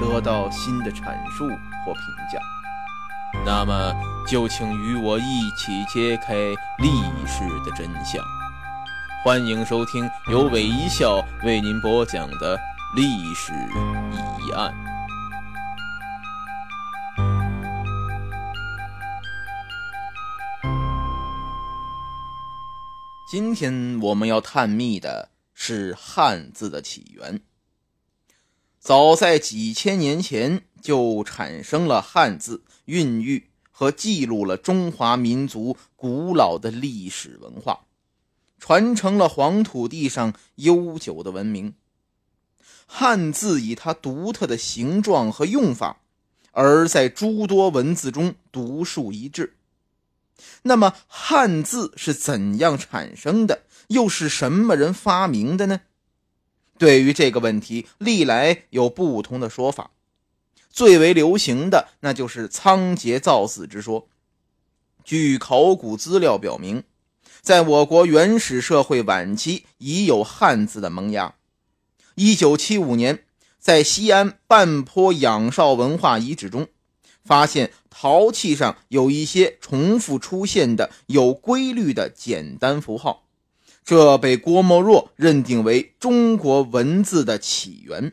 得到新的阐述或评价。那么，就请与我一起揭开历史的真相。欢迎收听由韦一笑为您播讲的历史疑案。今天我们要探秘的。是汉字的起源。早在几千年前就产生了汉字，孕育和记录了中华民族古老的历史文化，传承了黄土地上悠久的文明。汉字以它独特的形状和用法，而在诸多文字中独树一帜。那么，汉字是怎样产生的？又是什么人发明的呢？对于这个问题，历来有不同的说法。最为流行的那就是仓颉造字之说。据考古资料表明，在我国原始社会晚期已有汉字的萌芽。一九七五年，在西安半坡仰韶文化遗址中，发现陶器上有一些重复出现的有规律的简单符号。这被郭沫若认定为中国文字的起源，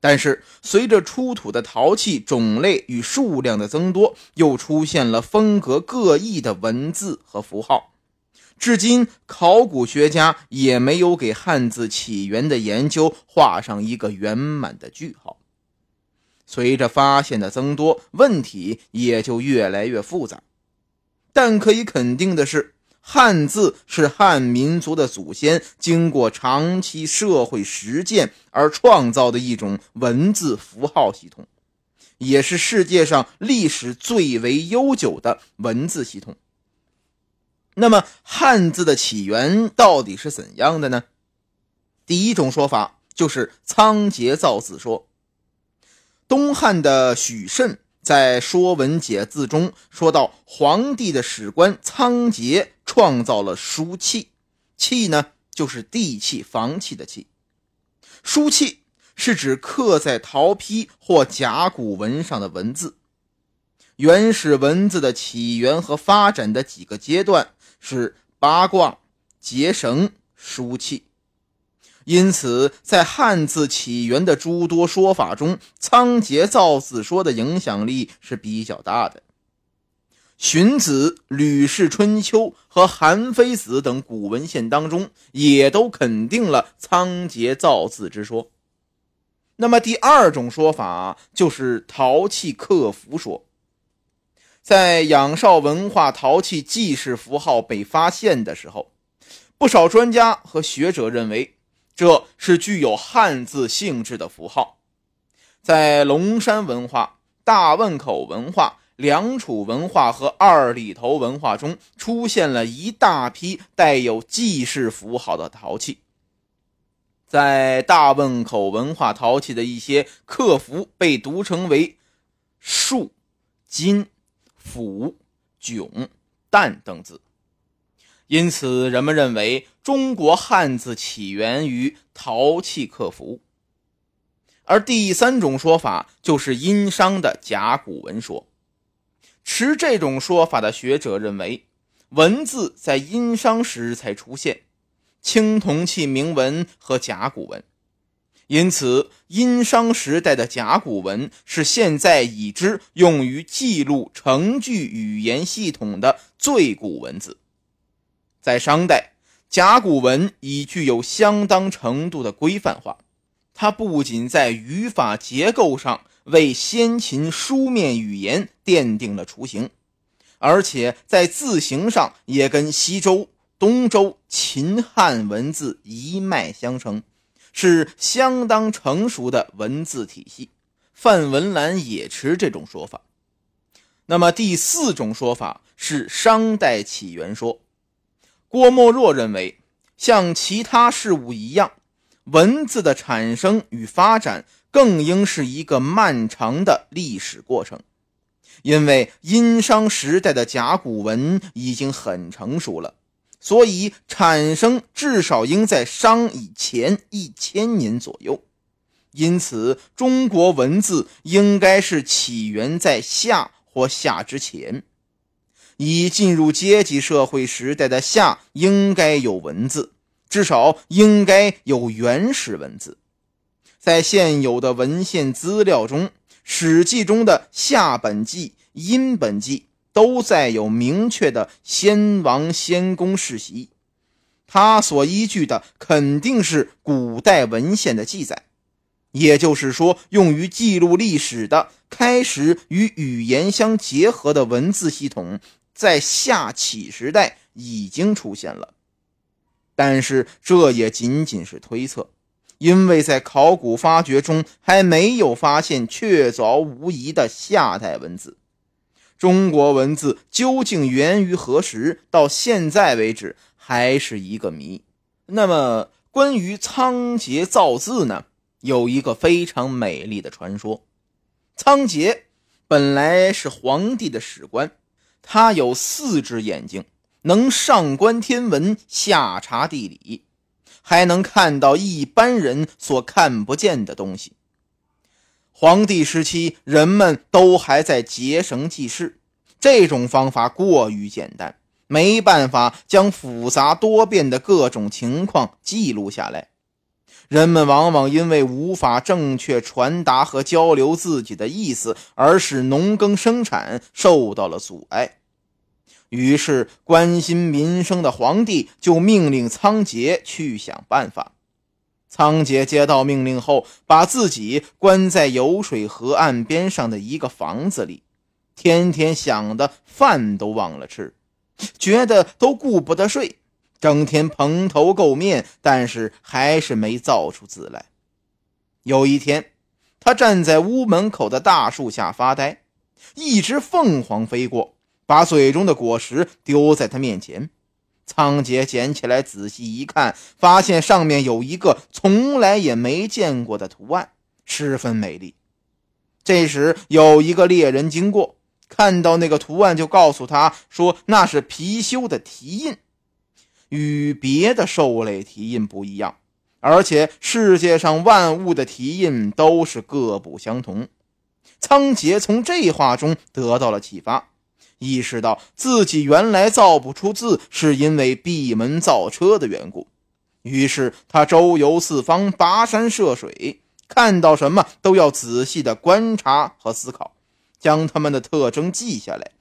但是随着出土的陶器种类与数量的增多，又出现了风格各异的文字和符号。至今，考古学家也没有给汉字起源的研究画上一个圆满的句号。随着发现的增多，问题也就越来越复杂。但可以肯定的是。汉字是汉民族的祖先经过长期社会实践而创造的一种文字符号系统，也是世界上历史最为悠久的文字系统。那么，汉字的起源到底是怎样的呢？第一种说法就是仓颉造字说。东汉的许慎。在《说文解字》中说到，皇帝的史官仓颉创造了书契，契呢就是地契、房契的契。书契是指刻在陶坯或甲骨文上的文字。原始文字的起源和发展的几个阶段是八卦、结绳、书契。因此，在汉字起源的诸多说法中，仓颉造字说的影响力是比较大的。荀子、吕氏春秋和韩非子等古文献当中，也都肯定了仓颉造字之说。那么，第二种说法就是陶器刻符说。在仰韶文化陶器记事符号被发现的时候，不少专家和学者认为。这是具有汉字性质的符号，在龙山文化、大汶口文化、良渚文化和二里头文化中出现了一大批带有记事符号的陶器。在大汶口文化陶器的一些刻符被读成为“树”“金”“斧”“囧”“旦”等字。因此，人们认为中国汉字起源于陶器刻符。而第三种说法就是殷商的甲骨文说。持这种说法的学者认为，文字在殷商时才出现，青铜器铭文和甲骨文，因此，殷商时代的甲骨文是现在已知用于记录程序语言系统的最古文字。在商代，甲骨文已具有相当程度的规范化，它不仅在语法结构上为先秦书面语言奠定了雏形，而且在字形上也跟西周、东周、秦汉文字一脉相承。是相当成熟的文字体系，范文澜也持这种说法。那么第四种说法是商代起源说。郭沫若认为，像其他事物一样，文字的产生与发展更应是一个漫长的历史过程，因为殷商时代的甲骨文已经很成熟了。所以，产生至少应在商以前一千年左右，因此中国文字应该是起源在夏或夏之前。已进入阶级社会时代的夏应该有文字，至少应该有原始文字。在现有的文献资料中，《史记》中的夏本纪、殷本纪。都载有明确的先王先公世袭，他所依据的肯定是古代文献的记载，也就是说，用于记录历史的开始与语言相结合的文字系统，在夏启时代已经出现了。但是这也仅仅是推测，因为在考古发掘中还没有发现确凿无疑的夏代文字。中国文字究竟源于何时？到现在为止还是一个谜。那么，关于仓颉造字呢？有一个非常美丽的传说。仓颉本来是皇帝的史官，他有四只眼睛，能上观天文，下察地理，还能看到一般人所看不见的东西。黄帝时期，人们都还在结绳记事，这种方法过于简单，没办法将复杂多变的各种情况记录下来。人们往往因为无法正确传达和交流自己的意思，而使农耕生产受到了阻碍。于是，关心民生的皇帝就命令仓颉去想办法。仓颉接到命令后，把自己关在有水河岸边上的一个房子里，天天想的饭都忘了吃，觉得都顾不得睡，整天蓬头垢面，但是还是没造出字来。有一天，他站在屋门口的大树下发呆，一只凤凰飞过，把嘴中的果实丢在他面前。仓颉捡起来仔细一看，发现上面有一个从来也没见过的图案，十分美丽。这时有一个猎人经过，看到那个图案，就告诉他说：“那是貔貅的蹄印，与别的兽类蹄印不一样，而且世界上万物的蹄印都是各不相同。”仓颉从这话中得到了启发。意识到自己原来造不出字，是因为闭门造车的缘故。于是他周游四方，跋山涉水，看到什么都要仔细的观察和思考，将他们的特征记下来。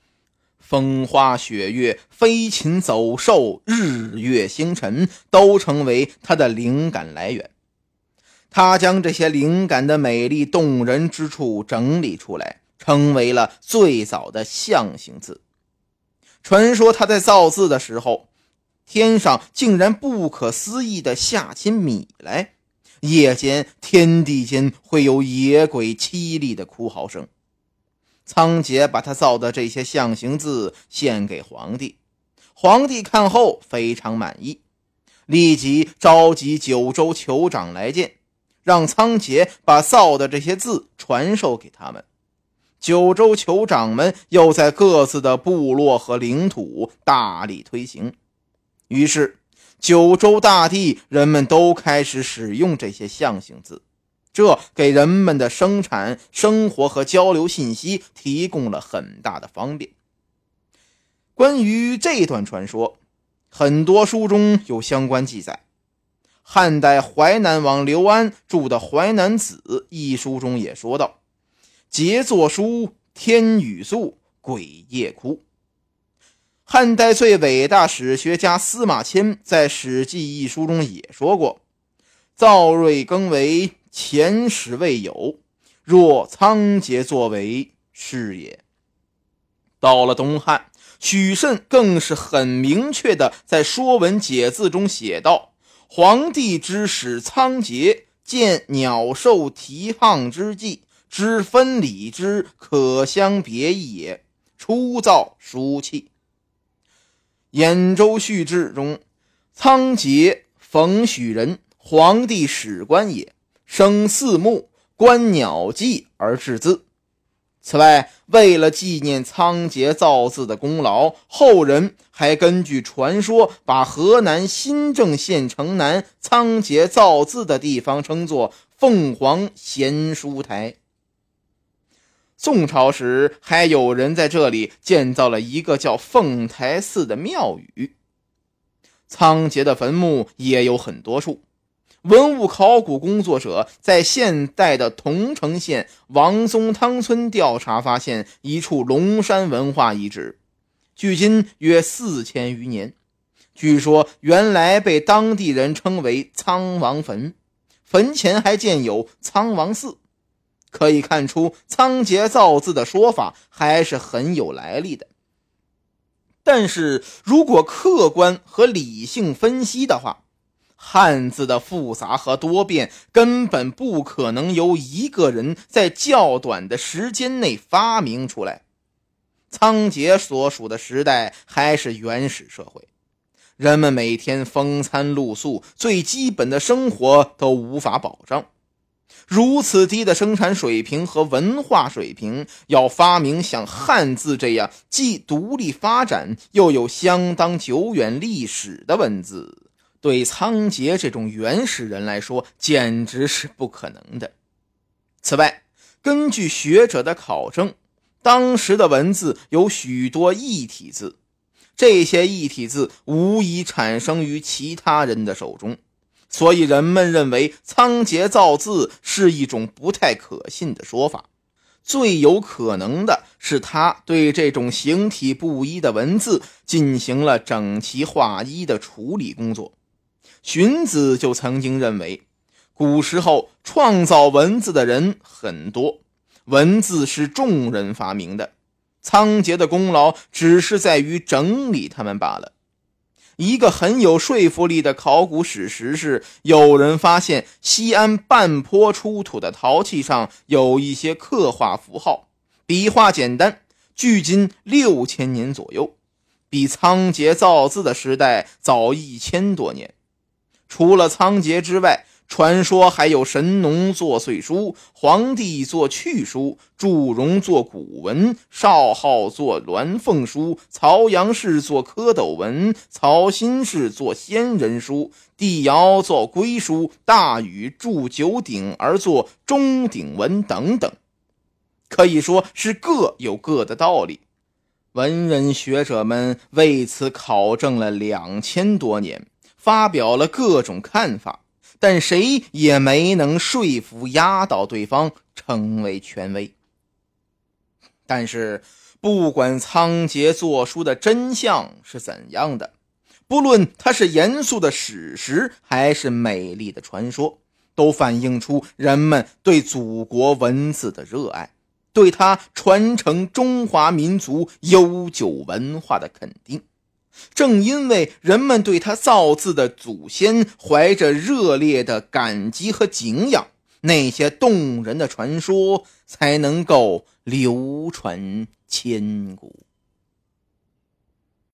风花雪月、飞禽走兽、日月星辰，都成为他的灵感来源。他将这些灵感的美丽动人之处整理出来。成为了最早的象形字。传说他在造字的时候，天上竟然不可思议的下起米来，夜间天地间会有野鬼凄厉的哭嚎声。仓颉把他造的这些象形字献给皇帝，皇帝看后非常满意，立即召集九州酋长来见，让仓颉把造的这些字传授给他们。九州酋长们又在各自的部落和领土大力推行，于是九州大地人们都开始使用这些象形字，这给人们的生产生活和交流信息提供了很大的方便。关于这段传说，很多书中有相关记载。汉代淮南王刘安著的《淮南子》一书中也说道：“杰作书，天雨粟，鬼夜哭。”汉代最伟大史学家司马迁在《史记》一书中也说过：“造瑞更为前史未有，若仓颉作为，是也。”到了东汉，许慎更是很明确的在《说文解字》中写道。皇帝之使仓颉见鸟兽蹄胖之际，知分理之，可相别也。初造书气。兖州序志中，仓颉，冯许人，皇帝史官也，生四目，观鸟迹而制字。此外，为了纪念仓颉造字的功劳，后人还根据传说，把河南新郑县城南仓颉造字的地方称作凤凰贤书台。宋朝时，还有人在这里建造了一个叫凤台寺的庙宇。仓颉的坟墓也有很多处。文物考古工作者在现代的桐城县王宗汤村调查，发现一处龙山文化遗址，距今约四千余年。据说原来被当地人称为仓王坟，坟前还建有仓王寺，可以看出仓颉造字的说法还是很有来历的。但是如果客观和理性分析的话，汉字的复杂和多变，根本不可能由一个人在较短的时间内发明出来。仓颉所属的时代还是原始社会，人们每天风餐露宿，最基本的生活都无法保障。如此低的生产水平和文化水平，要发明像汉字这样既独立发展又有相当久远历史的文字。对仓颉这种原始人来说，简直是不可能的。此外，根据学者的考证，当时的文字有许多异体字，这些异体字无疑产生于其他人的手中，所以人们认为仓颉造字是一种不太可信的说法。最有可能的是，他对这种形体不一的文字进行了整齐划一的处理工作。荀子就曾经认为，古时候创造文字的人很多，文字是众人发明的，仓颉的功劳只是在于整理他们罢了。一个很有说服力的考古史实是，有人发现西安半坡出土的陶器上有一些刻画符号，笔画简单，距今六千年左右，比仓颉造字的时代早一千多年。除了仓颉之外，传说还有神农作岁书、黄帝作去书、祝融作古文、少昊作鸾凤书、曹阳氏作蝌蚪文、曹新氏作仙人书、帝尧作龟书、大禹铸九鼎而作钟鼎文等等，可以说是各有各的道理。文人学者们为此考证了两千多年。发表了各种看法，但谁也没能说服压倒对方成为权威。但是，不管仓颉作书的真相是怎样的，不论它是严肃的史实还是美丽的传说，都反映出人们对祖国文字的热爱，对它传承中华民族悠久文化的肯定。正因为人们对他造字的祖先怀着热烈的感激和敬仰，那些动人的传说才能够流传千古。